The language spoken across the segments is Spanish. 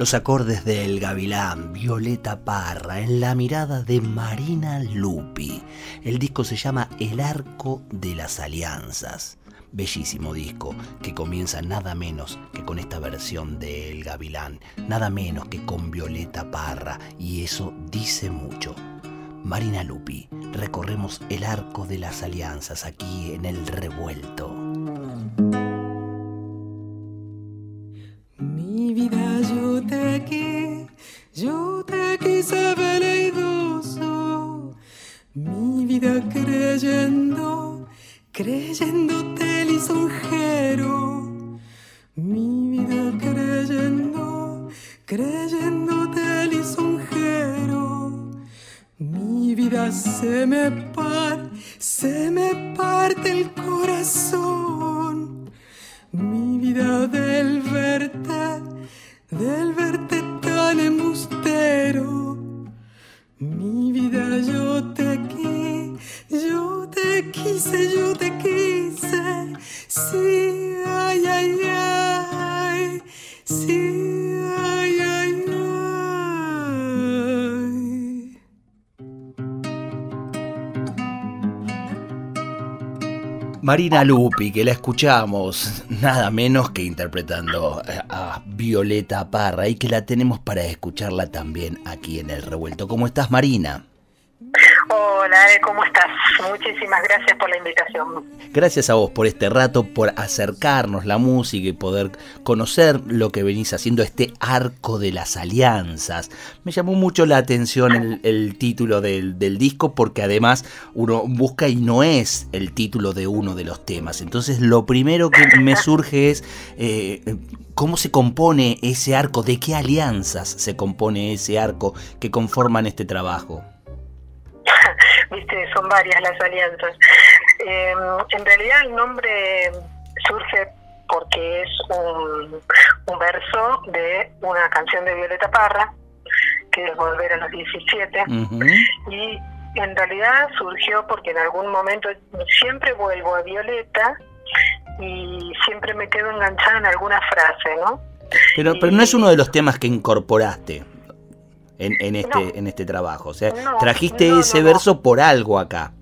Los acordes del gavilán, Violeta Parra, en la mirada de Marina Lupi. El disco se llama El Arco de las Alianzas. Bellísimo disco que comienza nada menos que con esta versión de El Gavilán, nada menos que con Violeta Parra, y eso dice mucho. Marina Lupi, recorremos el arco de las alianzas aquí en el revuelto. Mi vida creyendo, creyéndote lisonjero, Marina Lupi, que la escuchamos nada menos que interpretando a Violeta Parra y que la tenemos para escucharla también aquí en el revuelto. ¿Cómo estás, Marina? Hola, ¿cómo estás? Muchísimas gracias por la invitación. Gracias a vos por este rato, por acercarnos la música y poder conocer lo que venís haciendo, este arco de las alianzas. Me llamó mucho la atención el, título del, disco porque además uno busca y no es el título de uno de los temas. Entonces lo primero que me surge es eh, cómo se compone ese arco, de qué alianzas se compone ese arco que conforman este trabajo. viste, son varias las alianzas. Em, en realidad el nombre surge porque es un, verso de una canción de Violeta Parra, que es Volver a los 17, y en realidad surgió porque en algún momento siempre vuelvo a Violeta y siempre me quedo enganchada en alguna frase, ¿no? Pero, pero no es uno de los temas que incorporaste en, en este, en este trabajo. O sea, trajiste ese verso por algo acá.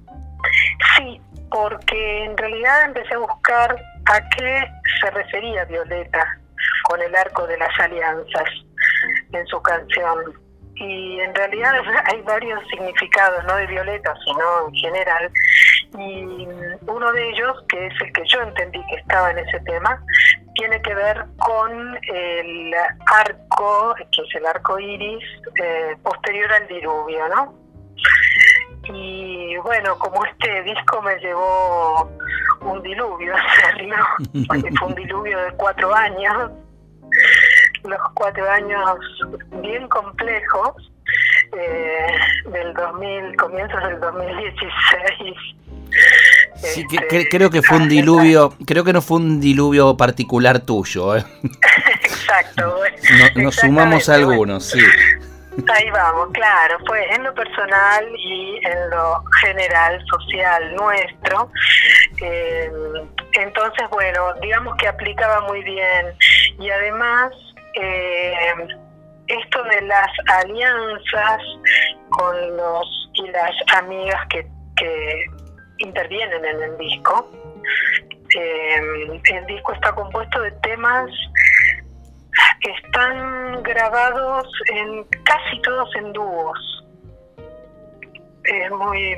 Sí, porque en realidad empecé a buscar a qué se refería Violeta con el arco de las alianzas en su canción. Y en realidad hay varios significados, no de Violeta, sino en general. Y uno de ellos, que es el que yo entendí que estaba en ese tema, tiene que ver con el arco, que es el arco iris, eh, posterior al diluvio, ¿no? Y bueno, como este disco me llevó un diluvio hacerlo, porque fue un diluvio de cuatro años, los cuatro años bien complejos, eh, del 2000, comienzos del 2016 Sí, este, creo que fue un diluvio, creo que no fue un diluvio particular tuyo. ¿eh? Exacto. nos sumamos algunos, sí. Ahí vamos, claro, fue en lo personal y en lo general, social nuestro. Eh, entonces, bueno, digamos que aplicaba muy bien. Y además, eh, esto de las alianzas con los y las amigas que, que intervienen en el disco. Eh, el disco está compuesto de temas que están grabados en casi todos en dúos. Es muy,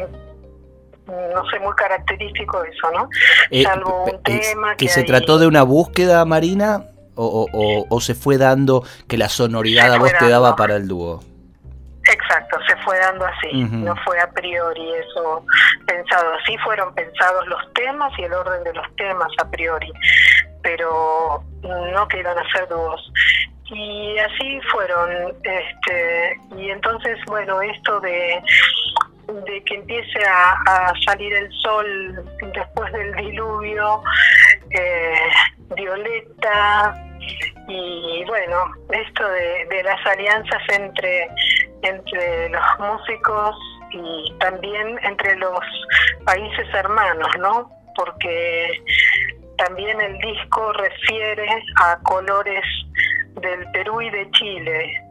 no sé, muy característico eso, ¿no? Eh, Salvo un tema que, se trató de una búsqueda marina o, o, se fue dando que la sonoridad a vos te daba para el dúo. Exacto, se fue dando así, no fue a priori eso pensado, así fueron pensados los temas y el orden de los temas a priori, pero no que iban a ser dúos. Y así fueron, este, y entonces, bueno, esto de, de que empiece a, a salir el sol después del diluvio, eh, Violeta, y bueno, esto de, las alianzas entre, entre los músicos y también entre los países hermanos, ¿no? Porque también el disco refiere a colores del Perú y de Chile,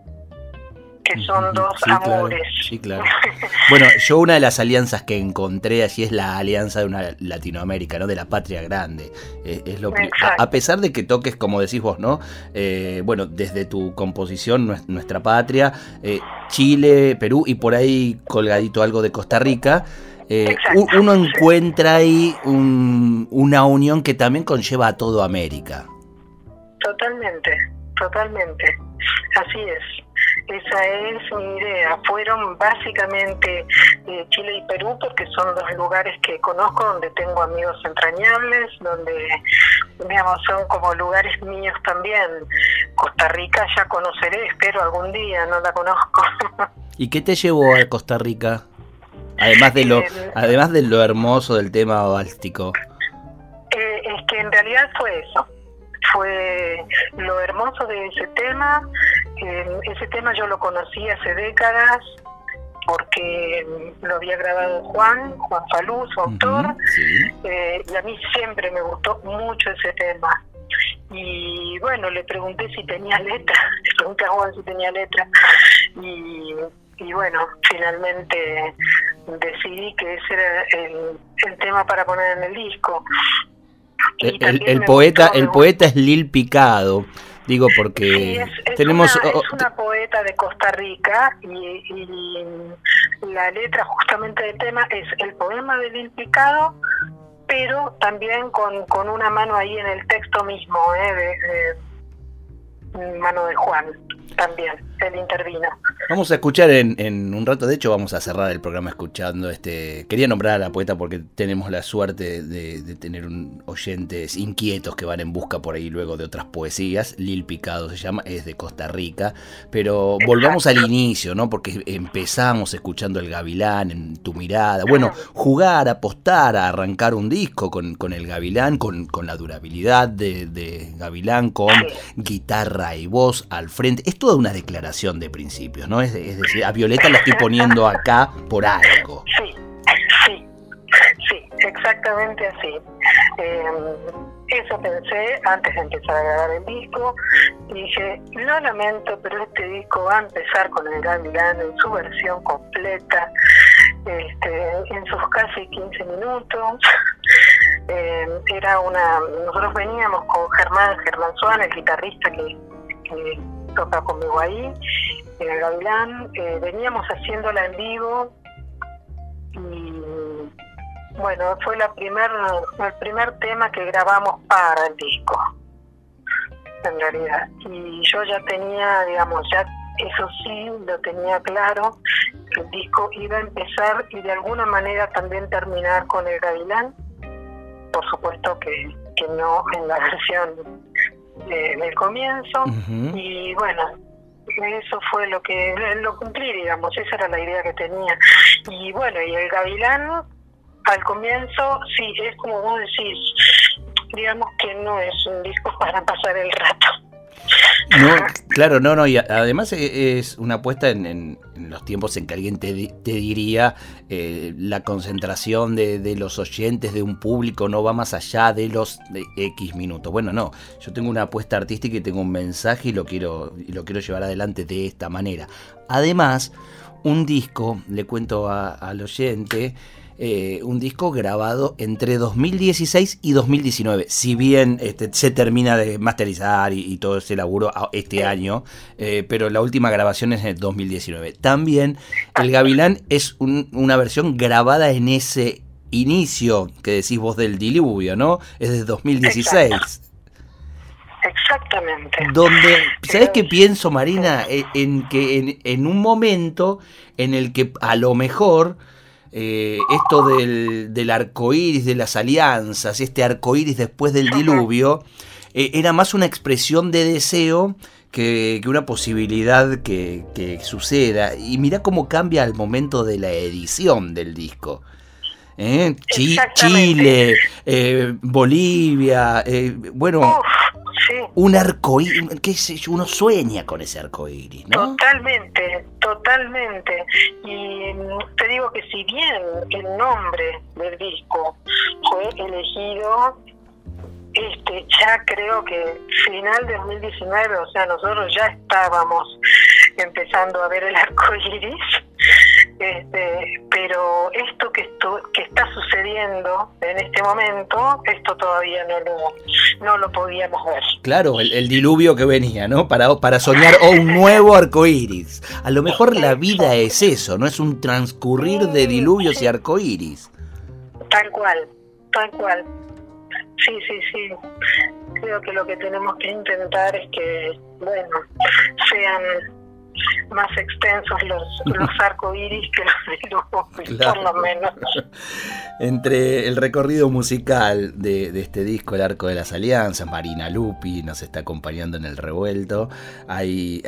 que son dos sí, claro, amores. sí, claro. Bueno, yo una de las alianzas que encontré allí es la alianza de una Latinoamérica, ¿no? De la patria grande. Eh, es lo Exacto. a pesar de que toques, como decís vos, ¿no? Eh, bueno, desde tu composición, nues- nuestra patria, eh, Chile, Perú y por ahí colgadito algo de Costa Rica. eh, Exacto, uno encuentra ahí un- una unión que también conlleva a todo América. Totalmente, totalmente. Así es. Esa es mi idea. Fueron básicamente eh, Chile y Perú porque son dos lugares que conozco, donde tengo amigos entrañables, donde, digamos, son como lugares míos también. Costa Rica ya conoceré, espero algún día, no la conozco. ¿Y qué te llevó a Costa Rica? Además de lo, Eh, además de lo hermoso del tema báltico. Eh, es que en realidad fue eso. Fue lo hermoso de ese tema. Eh, ese tema yo lo conocí hace décadas porque lo había grabado Juan, Juan Falú, su autor, sí. eh, y a mí siempre me gustó mucho ese tema. Y bueno, le pregunté si tenía letra, le pregunté a Juan si tenía letra, y, y bueno, finalmente decidí que ese era el, el tema para poner en el disco. Y El, el- poeta, gustó, el poeta es Lil Picado. Digo porque Sí, es, es tenemos una, es una poeta de Costa Rica y, y la letra justamente del tema es el poema del Lil Picado, pero también con, con una mano ahí en el texto mismo, ¿eh? de, de- mano de Juan también, él intervino. Vamos a escuchar en, en un rato, de hecho vamos a cerrar el programa escuchando este... Quería nombrar a la poeta porque tenemos la suerte de, de tener un, oyentes inquietos que van en busca por ahí luego de otras poesías. Lil Picado se llama, es de Costa Rica. Pero volvamos al inicio, ¿no? Porque empezamos escuchando El Gavilán en tu mirada. Bueno, jugar, apostar, a arrancar un disco con, con el Gavilán, con, con la durabilidad de, de Gavilán, con guitarra y voz al frente. Es toda una declaración de principios, ¿no? Es, decir, a Violeta la estoy poniendo acá por algo. Sí, sí, sí, exactamente así. Eh, eso pensé antes de empezar a grabar el disco. Dije, lo lamento, pero este disco va a empezar con el Gavilán en su versión completa, este, en sus casi 15 minutos. Eh, era una, nosotros veníamos con Germán, Germán Suárez, el guitarrista que, que toca conmigo ahí, en el Gavilán, eh, veníamos haciéndola en vivo y bueno, fue la primer, el primer tema que grabamos para el disco, en realidad. Y yo ya tenía, digamos, ya eso sí, lo tenía claro, que el disco iba a empezar y de alguna manera también terminar con el Gavilán. Por supuesto que, que no en la versión de- del comienzo. Y bueno, eso fue lo que lo cumplí, digamos, esa era la idea que tenía. Y bueno, y el Gavilán, al comienzo, sí, es como vos decís, digamos que no es un disco para pasar el rato. No, claro, no, no, y además e- es una apuesta en, los tiempos en que alguien te, di- te diría eh, la concentración de, de los oyentes, de un público, no va más allá de los de X minutos. Bueno, no, yo tengo una apuesta artística y tengo un mensaje y lo quiero, y lo quiero llevar adelante de esta manera. Además, un disco, le cuento a- al oyente, eh, un disco grabado entre 2016 y 2019. Si bien este, se termina de masterizar y, y todo ese laburo este año, eh, pero la última grabación es en el 2019. También El Gavilán es un- una versión grabada en ese inicio que decís vos del diluvio, ¿no? Es de 2016. Exactamente. Donde, ¿sabes qué pienso, Marina? E, en que en, un momento en el que a lo mejor eh, esto del, del arco iris, de las alianzas, este arco iris después del diluvio, eh, era más una expresión de deseo que, una posibilidad que, que, suceda. Y mira cómo cambia al momento de la edición del disco. ¿Eh? Chile, eh, Bolivia, eh, bueno, un arcoíris, qué sé yo, uno sueña con ese arcoíris, ¿no? Totalmente, totalmente. Y mm, te digo que si bien el nombre del disco fue elegido este ya creo que final de 2019, o sea, nosotros ya estábamos empezando a ver el arco iris, este, pero esto que, esto que está sucediendo en este momento, esto todavía no lo, no lo podíamos ver. Claro, el, diluvio que venía, ¿no? Para, para soñar un nuevo arco iris. A lo mejor la vida es eso, ¿no? Es un transcurrir de diluvios y arco iris. Tal cual, tal cual. Sí, sí, sí. Creo que lo que tenemos que intentar es que, bueno, sean más extensos los, los arcoíris que los de por lo menos. Entre el recorrido musical de, de, este disco, El Arco de las Alianzas, Marina Lupi nos está acompañando en el revuelto. Hay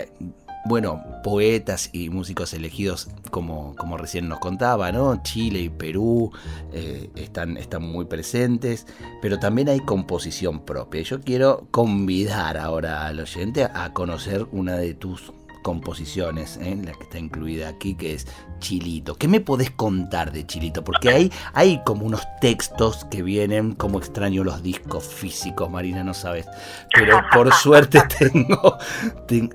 bueno, poetas y músicos elegidos, como, como recién nos contaba, ¿no? Chile y Perú eh, están, están muy presentes, pero también hay composición propia. Yo quiero convidar ahora al oyente a conocer una de tus composiciones, ¿eh? la que está incluida aquí, que es Chilito. ¿Qué me podés contar de Chilito? Porque hay, hay como unos textos que vienen, como extraño los discos físicos, Marina, no sabes. Pero por suerte tengo,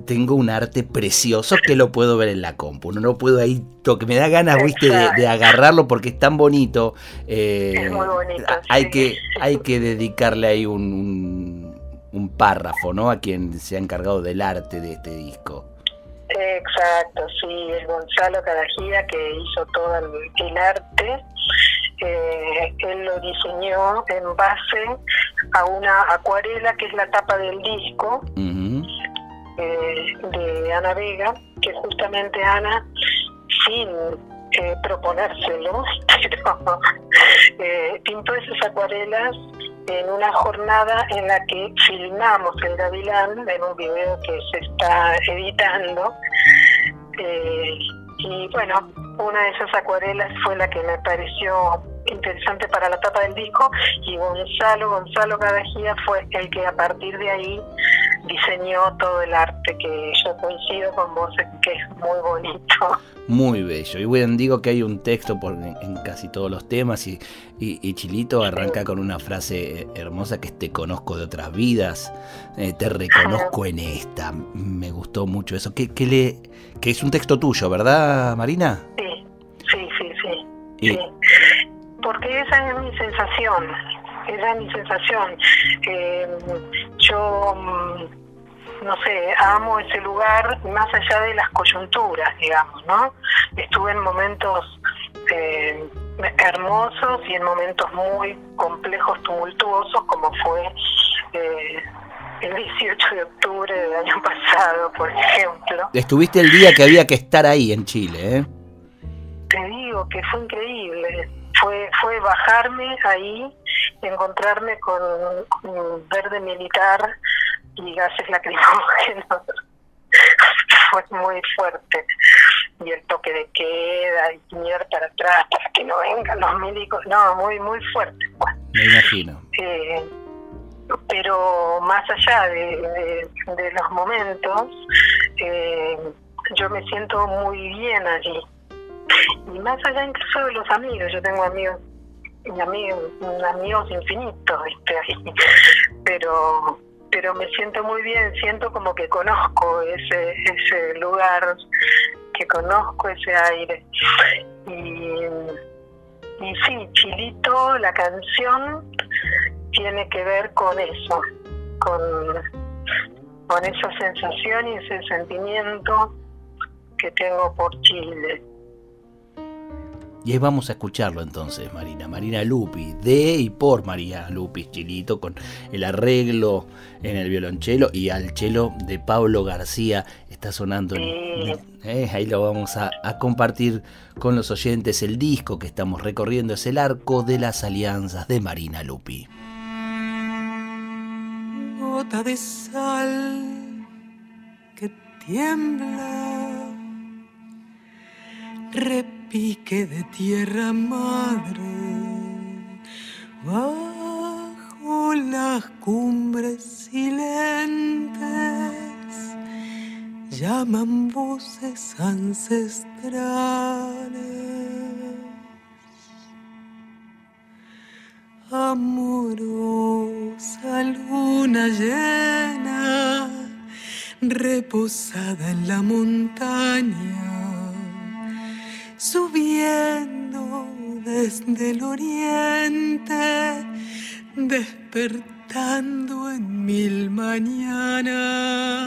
tengo un arte precioso que lo puedo ver en la compu. No lo puedo ahí, que me da ganas, viste, de, agarrarlo porque es tan bonito. Eh, es muy bonito. Hay, que, hay que dedicarle ahí un, un párrafo, ¿no? A quien se ha encargado del arte de este disco. Exacto, sí, es Gonzalo Cadajía que hizo todo el, arte. Eh, él lo diseñó en base a una acuarela que es la tapa del disco eh, de Ana Vega, que justamente Ana, sin eh, proponérselo, pero pintó esas acuarelas en una jornada en la que filmamos el Gavilán en un video que se está editando. Eh, y bueno, una de esas acuarelas fue la que me pareció interesante para la tapa del disco y Gonzalo, Gonzalo Cadajía fue el que a partir de ahí diseñó todo el arte que yo coincido con vos que es muy bonito. Muy bello. Y bueno, digo que hay un texto por, en, casi todos los temas y, y, Chilito arranca con una frase hermosa que es te conozco de otras vidas, eh, te reconozco en esta. Me gustó mucho eso. Que, que, le, que es un texto tuyo, ¿verdad, Marina? Sí, sí, sí, sí. Porque esa es mi sensación esa es mi sensación. Eh, yo, mm, no sé, amo ese lugar más allá de las coyunturas, digamos, ¿no? Estuve en momentos eh, hermosos y en momentos muy complejos, tumultuosos, como fue eh, el 18 de octubre del año pasado, por ejemplo. Estuviste el día que había que estar ahí en Chile, ¿eh? Te digo que fue increíble. Fue, fue bajarme ahí encontrarme con, verde militar y gases lacrimógenos. Fue muy fuerte. Y el toque de queda y mirar para atrás para que no vengan los médicos. No muy muy fuerte. Me imagino. Eh, pero más allá de, los momentos eh, yo me siento muy bien allí. Y más allá incluso de los amigos. Yo tengo amigos amigos, amigos infinitos, pero pero me siento muy bien, siento como que conozco ese ese lugar, que conozco ese aire. Y, y sí, Chilito, la canción tiene que ver con eso, con, con esa sensación y ese sentimiento que tengo por Chile. Y ahí vamos a escucharlo entonces, Marina. Marina Lupi, de y por María Lupi Chilito, con el arreglo en el violonchelo y al chelo de Pablo García. Está sonando. Eh, ahí lo vamos a, a compartir con los oyentes. El disco que estamos recorriendo es El Arco de las Alianzas de Marina Lupi. Gota de sal que tiembla, repique de tierra madre, bajo las cumbres silentes, llaman voces ancestrales. Amorosa luna llena, reposada en la montaña, subiendo desde el oriente, despertando en mil mañanas.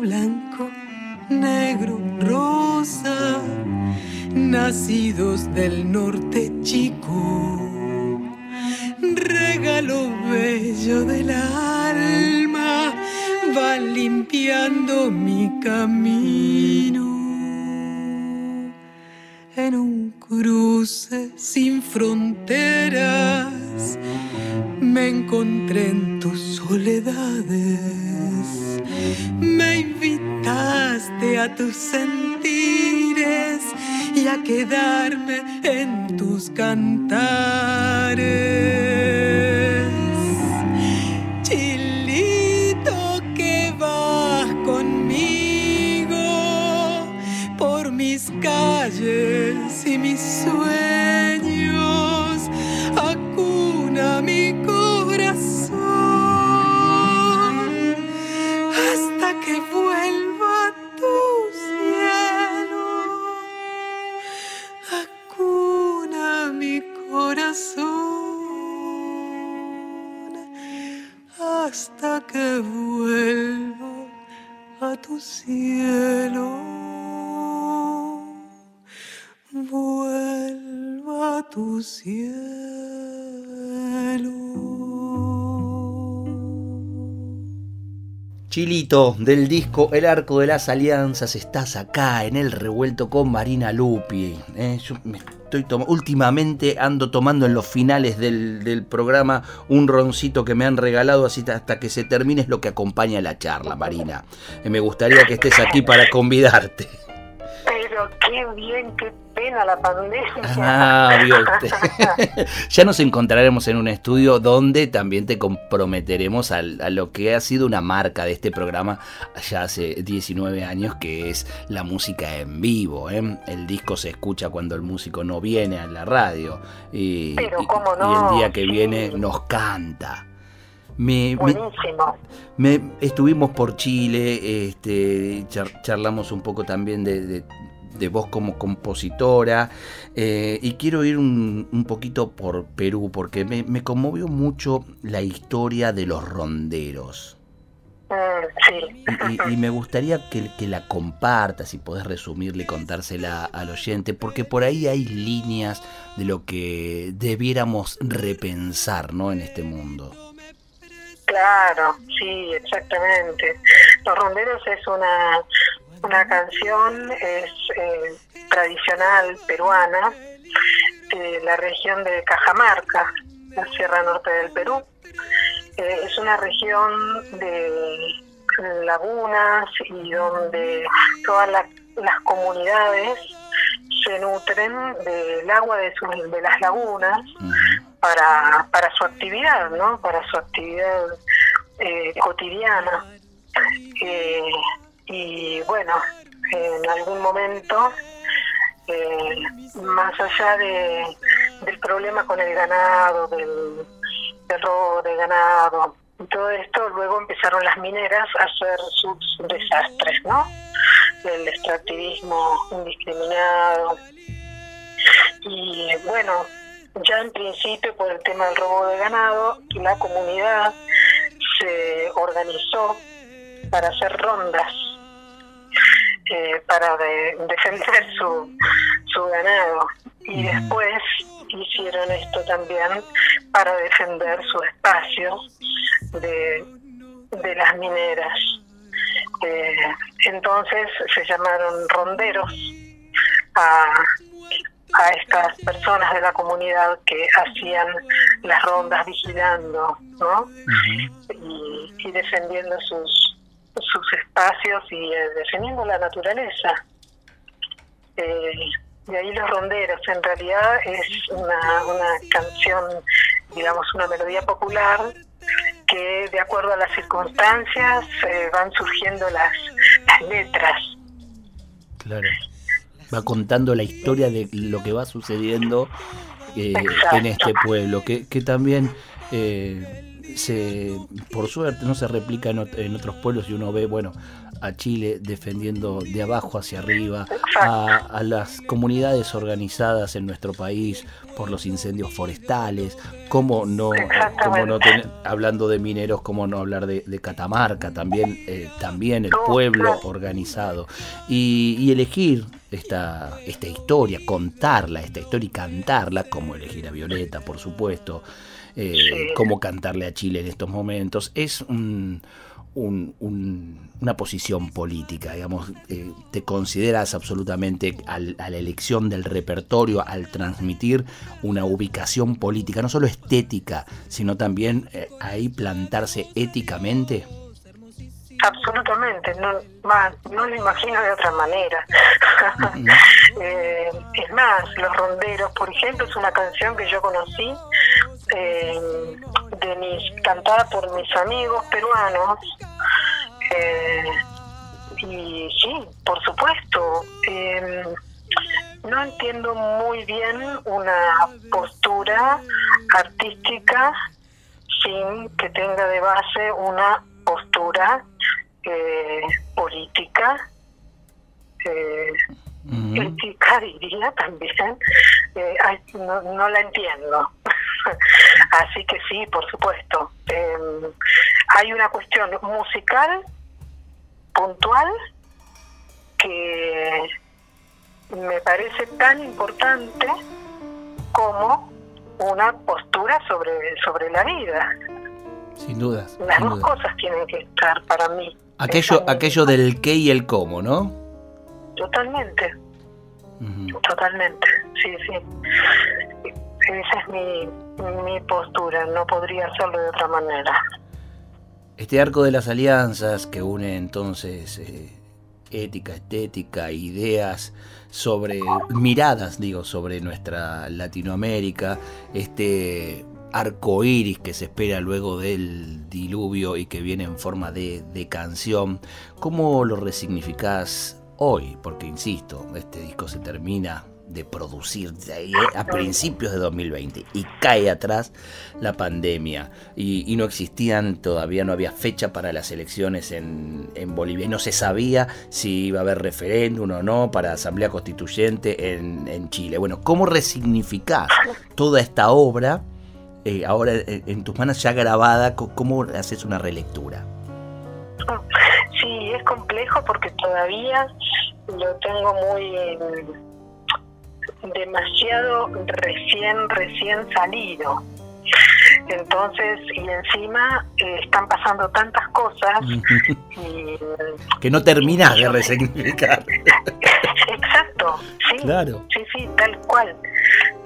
Blanco, negro, rosa, nacidos del norte chico, regalo bello del alma, va limpiando mi camino en un cruce sin fronteras. Me encontré en tus soledades, me invitaste a tus sentires y a quedarme en tus cantares. Chilito que vas conmigo por mis calles y mis sueños, Chilito del disco El Arco de las Alianzas, estás acá en el revuelto con Marina Lupi. ¿eh? Yo me estoy últimamente ando tomando en los finales del, del programa un roncito que me han regalado así hasta que se termine es lo que acompaña la charla, Marina. Eh, me gustaría que estés aquí para convidarte. Pero qué bien, qué pena la pandemia. Ah, vio usted. ya nos encontraremos en un estudio donde también te comprometeremos al- a, lo que ha sido una marca de este programa ya hace 19 años, que es la música en vivo. ¿eh? El disco se escucha cuando el músico no viene a la radio y, Pero y- cómo y no, el día que viene nos canta. Me- me, Buenísimo. me- estuvimos por Chile, este, char- charlamos un poco también de, de- de vos como compositora eh, y quiero ir un, un poquito por Perú porque me, me conmovió mucho la historia de los ronderos. Mm, sí. Y, y- y me gustaría que, que la compartas, si podés resumirle y contársela al oyente, porque por ahí hay líneas de lo que debiéramos repensar ¿no? en este mundo. Claro, sí, exactamente. Los Ronderos es una, una canción, es eh, tradicional peruana, de la región de Cajamarca, la Sierra Norte del Perú. Eh, es una región de lagunas y donde todas la- las comunidades se nutren del agua de, sus- de las lagunas para, para su actividad, ¿no? Para su actividad eh, cotidiana. Eh, y bueno, en algún momento, eh, más allá de, del problema con el ganado, del, del robo de ganado, todo esto, luego empezaron las mineras a hacer sus desastres, ¿no? El extractivismo indiscriminado. Y bueno, ya en principio por el tema del robo de ganado, la comunidad se organizó para hacer rondas eh, para defender su, su ganado y después hicieron esto también para defender su espacio de, de las mineras. Eh, entonces se llamaron ronderos a, a estas personas de la comunidad que hacían las rondas vigilando ¿no? y, y, defendiendo sus, sus espacios y eh, defendiendo la naturaleza. Eh, de ahí los ronderos, en realidad es una, una canción, digamos, una melodía popular que de acuerdo a las circunstancias eh, van surgiendo las, las letras. Claro. Va contando la historia de lo que va sucediendo eh, en este pueblo, que, que también eh, se, por suerte no se replica en, en, otros pueblos y uno ve, bueno, a Chile defendiendo de abajo hacia arriba, a, a, las comunidades organizadas en nuestro país por los incendios forestales, cómo no, cómo no ten, hablando de mineros, cómo no hablar de, de Catamarca, también, eh, también el pueblo organizado. Y, y elegir esta, esta historia, contarla, esta historia y cantarla, como elegir a Violeta, por supuesto, eh, sí. cómo cantarle a Chile en estos momentos, es un un, un, una posición política, digamos, eh, te consideras absolutamente al, a la elección del repertorio, al transmitir una ubicación política, no solo estética, sino también eh, ahí plantarse éticamente. Absolutamente, no, más, no lo imagino de otra manera. eh, es más, Los Ronderos, por ejemplo, es una canción que yo conocí eh, de mis cantada por mis amigos peruanos eh, y sí por supuesto eh, no entiendo muy bien una postura artística sin que tenga de base una postura eh, política eh, mm. ética diría también eh, ay, no, no la entiendo Así que sí, por supuesto. Eh, hay una cuestión musical puntual que me parece tan importante como una postura sobre, sobre la vida. Sin dudas. Las sin dos cosas tienen que estar para mí. Aquello, aquello del qué y el cómo, ¿no? Totalmente. Uh -huh. Totalmente, sí, sí. Esa es mi, mi postura, no podría hacerlo de otra manera. Este arco de las alianzas que une entonces eh, ética, estética, ideas sobre, miradas, digo, sobre nuestra Latinoamérica, este arco iris que se espera luego del diluvio y que viene en forma de, de canción, ¿cómo lo resignificás hoy? Porque insisto, este disco se termina de producir a principios de 2020 y cae atrás la pandemia. Y, no existían todavía no había fecha para las elecciones en, en, Bolivia. Y no se sabía si iba a haber referéndum o no para asamblea constituyente en, en Chile. Bueno cómo resignificar toda esta obra eh, ahora en, en, tus manos ya grabada cómo haces una relectura sí es complejo porque todavía lo tengo muy demasiado recién, recién salido. Entonces, y encima eh, están pasando tantas cosas. y, que no terminas de resignificar. Exacto, sí. Claro. Sí, sí, tal cual.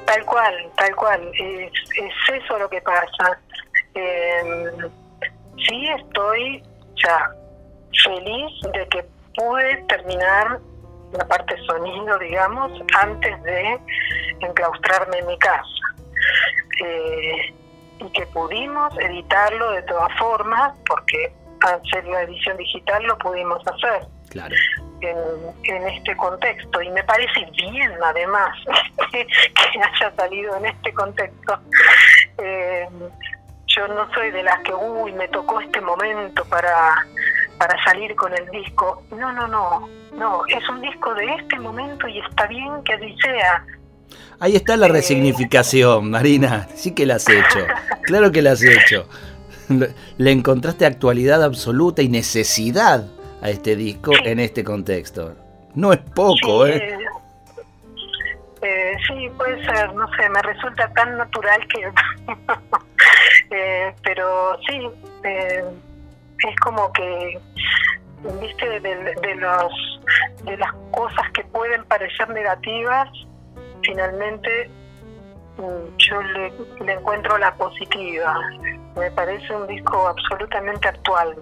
Tal cual, tal cual. Es, es eso lo que pasa. Eh, sí, estoy ya feliz de que pude terminar la parte sonido, digamos, antes de enclaustrarme en mi casa. eh, y que pudimos editarlo de todas formas, porque hacer la edición digital lo pudimos hacer. Claro. En, este contexto y me parece bien además que, haya salido en este contexto eh, yo no soy de las que uy me tocó este momento para para salir con el disco no no no no es un disco de este momento y está bien que así sea Ahí está la resignificación, Marina. Sí que la has hecho. Claro que la has hecho. Le encontraste actualidad absoluta y necesidad a este disco en este contexto. No es poco, ¿eh? ¿eh? eh sí, puede ser, no sé, me resulta tan natural que... eh, pero sí, eh, es como que, viste, de, de, los, de las cosas que pueden parecer negativas, finalmente mm, yo le, le encuentro la positiva. Me parece un disco absolutamente actual.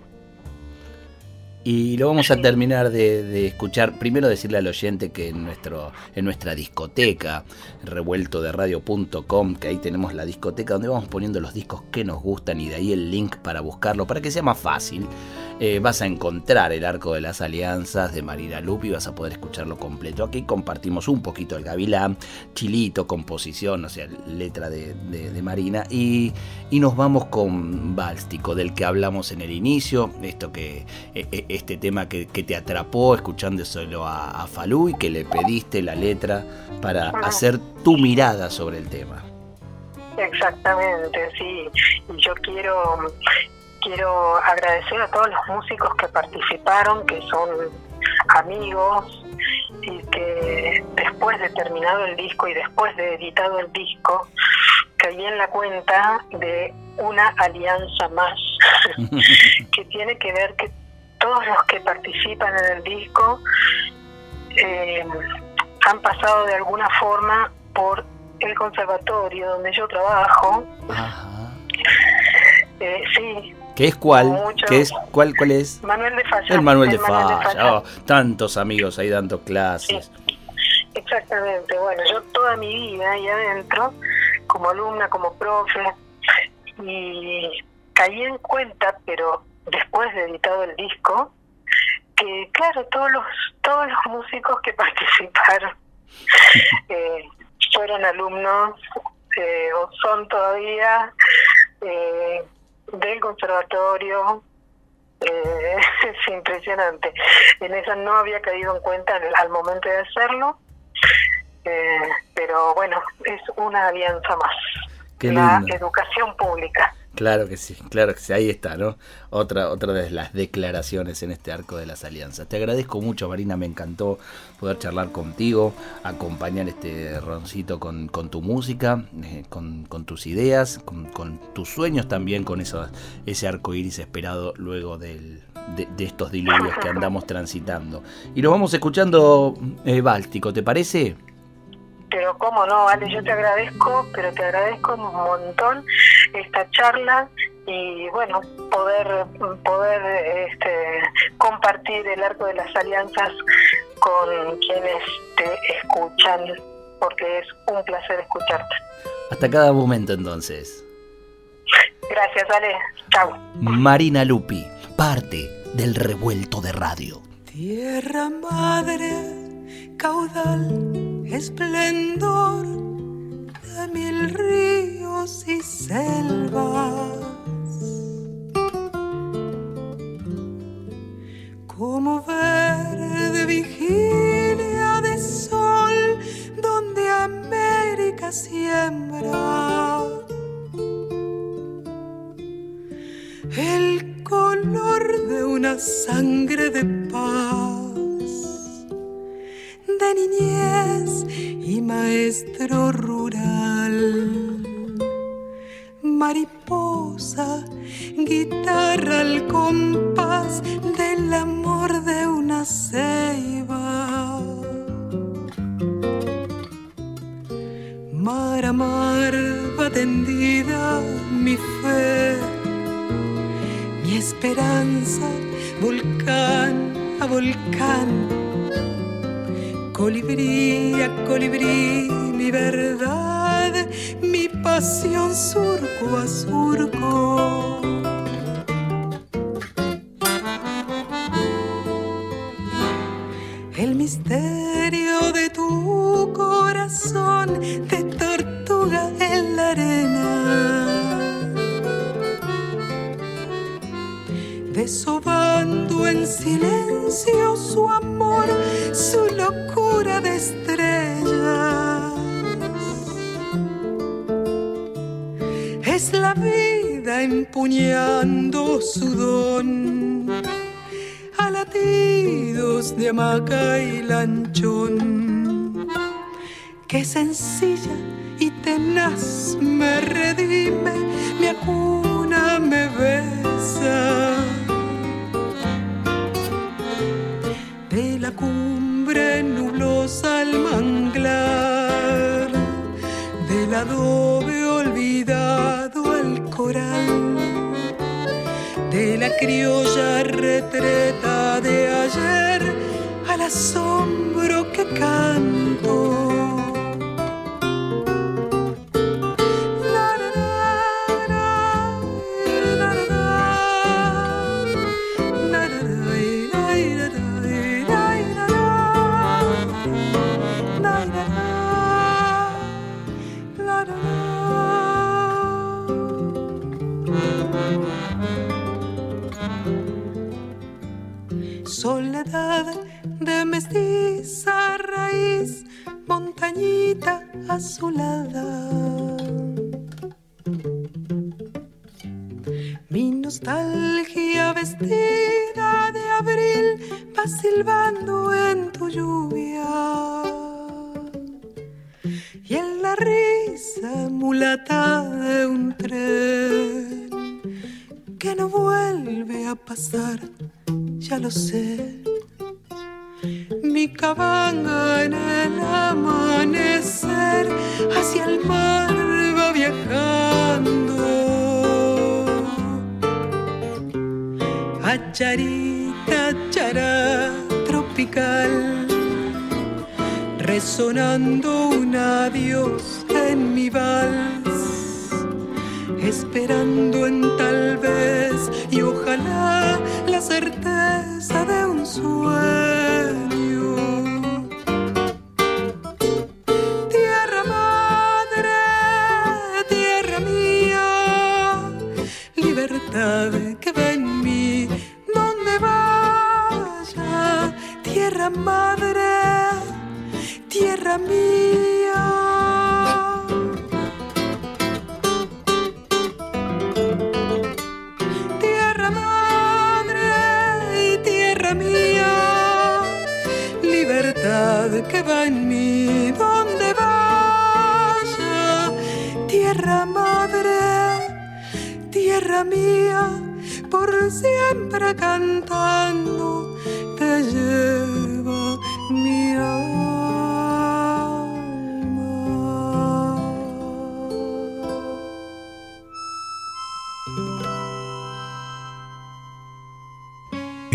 Y lo vamos a terminar de, escuchar. Primero decirle al oyente que en, nuestro, en nuestra discoteca, revuelto de radio.com, que ahí tenemos la discoteca donde vamos poniendo los discos que nos gustan y de ahí el link para buscarlo, para que sea más fácil. Eh, vas a encontrar el arco de las alianzas de Marina Lupi, vas a poder escucharlo completo. Aquí compartimos un poquito el Gavilán, Chilito, composición, o sea, letra de, Marina, y, nos vamos con Bálstico, del que hablamos en el inicio, esto que, e, e, este tema que, te atrapó escuchándoselo a, a Falú y que le pediste la letra para hacer tu mirada sobre el tema. Exactamente, sí. Yo quiero quiero agradecer a todos los músicos que participaron, que son amigos y que después de terminado el disco y después de editado el disco, caí en la cuenta de una alianza más que tiene que ver que todos los que participan en el disco eh, han pasado de alguna forma por el conservatorio donde yo trabajo. Eh, sí, ¿Qué es cuál? ¿Qué es cuál cuál es? Manuel de Falla. El Manuel de Falla. Oh, tantos amigos ahí dando clases. Exactamente. Bueno, yo toda mi vida ahí adentro, como alumna, como profe, y caí en cuenta, pero después de editado el disco, que claro, todos los todos los músicos que participaron eh, fueron alumnos eh, o son todavía eh, del conservatorio. Eh, es impresionante. En eso no había caído en cuenta al momento de hacerlo, eh, pero bueno, es una alianza más. la educación pública. Claro que sí, claro que sí, ahí está, ¿no? Otra, otra de las declaraciones en este arco de las alianzas. Te agradezco mucho, Marina, me encantó poder charlar contigo, acompañar este roncito con, tu música, eh, con, tus ideas, con, tus sueños también, con eso, ese arco iris esperado luego del, de, estos diluvios que andamos transitando. Y nos vamos escuchando eh, Báltico, ¿te parece? Pero cómo no, Ale, yo te agradezco, pero te agradezco un montón esta charla y bueno, poder poder este, compartir el arco de las alianzas con quienes te escuchan, porque es un placer escucharte. Hasta cada momento entonces. Gracias, Ale. Chao. Marina Lupi, parte del revuelto de radio. Tierra madre caudal, esplendor de mil ríos y selvas. Como verde vigilia de sol donde América siembra. El color de una sangre de paz de niñez y maestro rural. Mariposa, guitarra al compás del amor de una ceiba. Mar a mar va tendida mi fe, mi esperanza, volcán a volcán colibrí a colibrí, mi verdad, mi pasión surco a surco. El misterio de tu corazón de tortuga en la arena. Desobando en silencio su amor, su locura Es la vida empuñando su don a latidos de hamaca y lanchón. Qué sencilla y tenaz me redime, me acuna, me besa. De la cumbre nublosa al manglar, del adobe de la criolla retreta de ayer al asombro que canto. Risa mulata de un tren que no vuelve a pasar, ya lo sé. Mi cabaña en el amanecer hacia el mar va viajando. A charita, chará tropical, resonando un adiós en mi vals esperando en tal vez y ojalá la certeza de un sueño. En mí donde vaya, tierra madre, tierra mía, por siempre cantando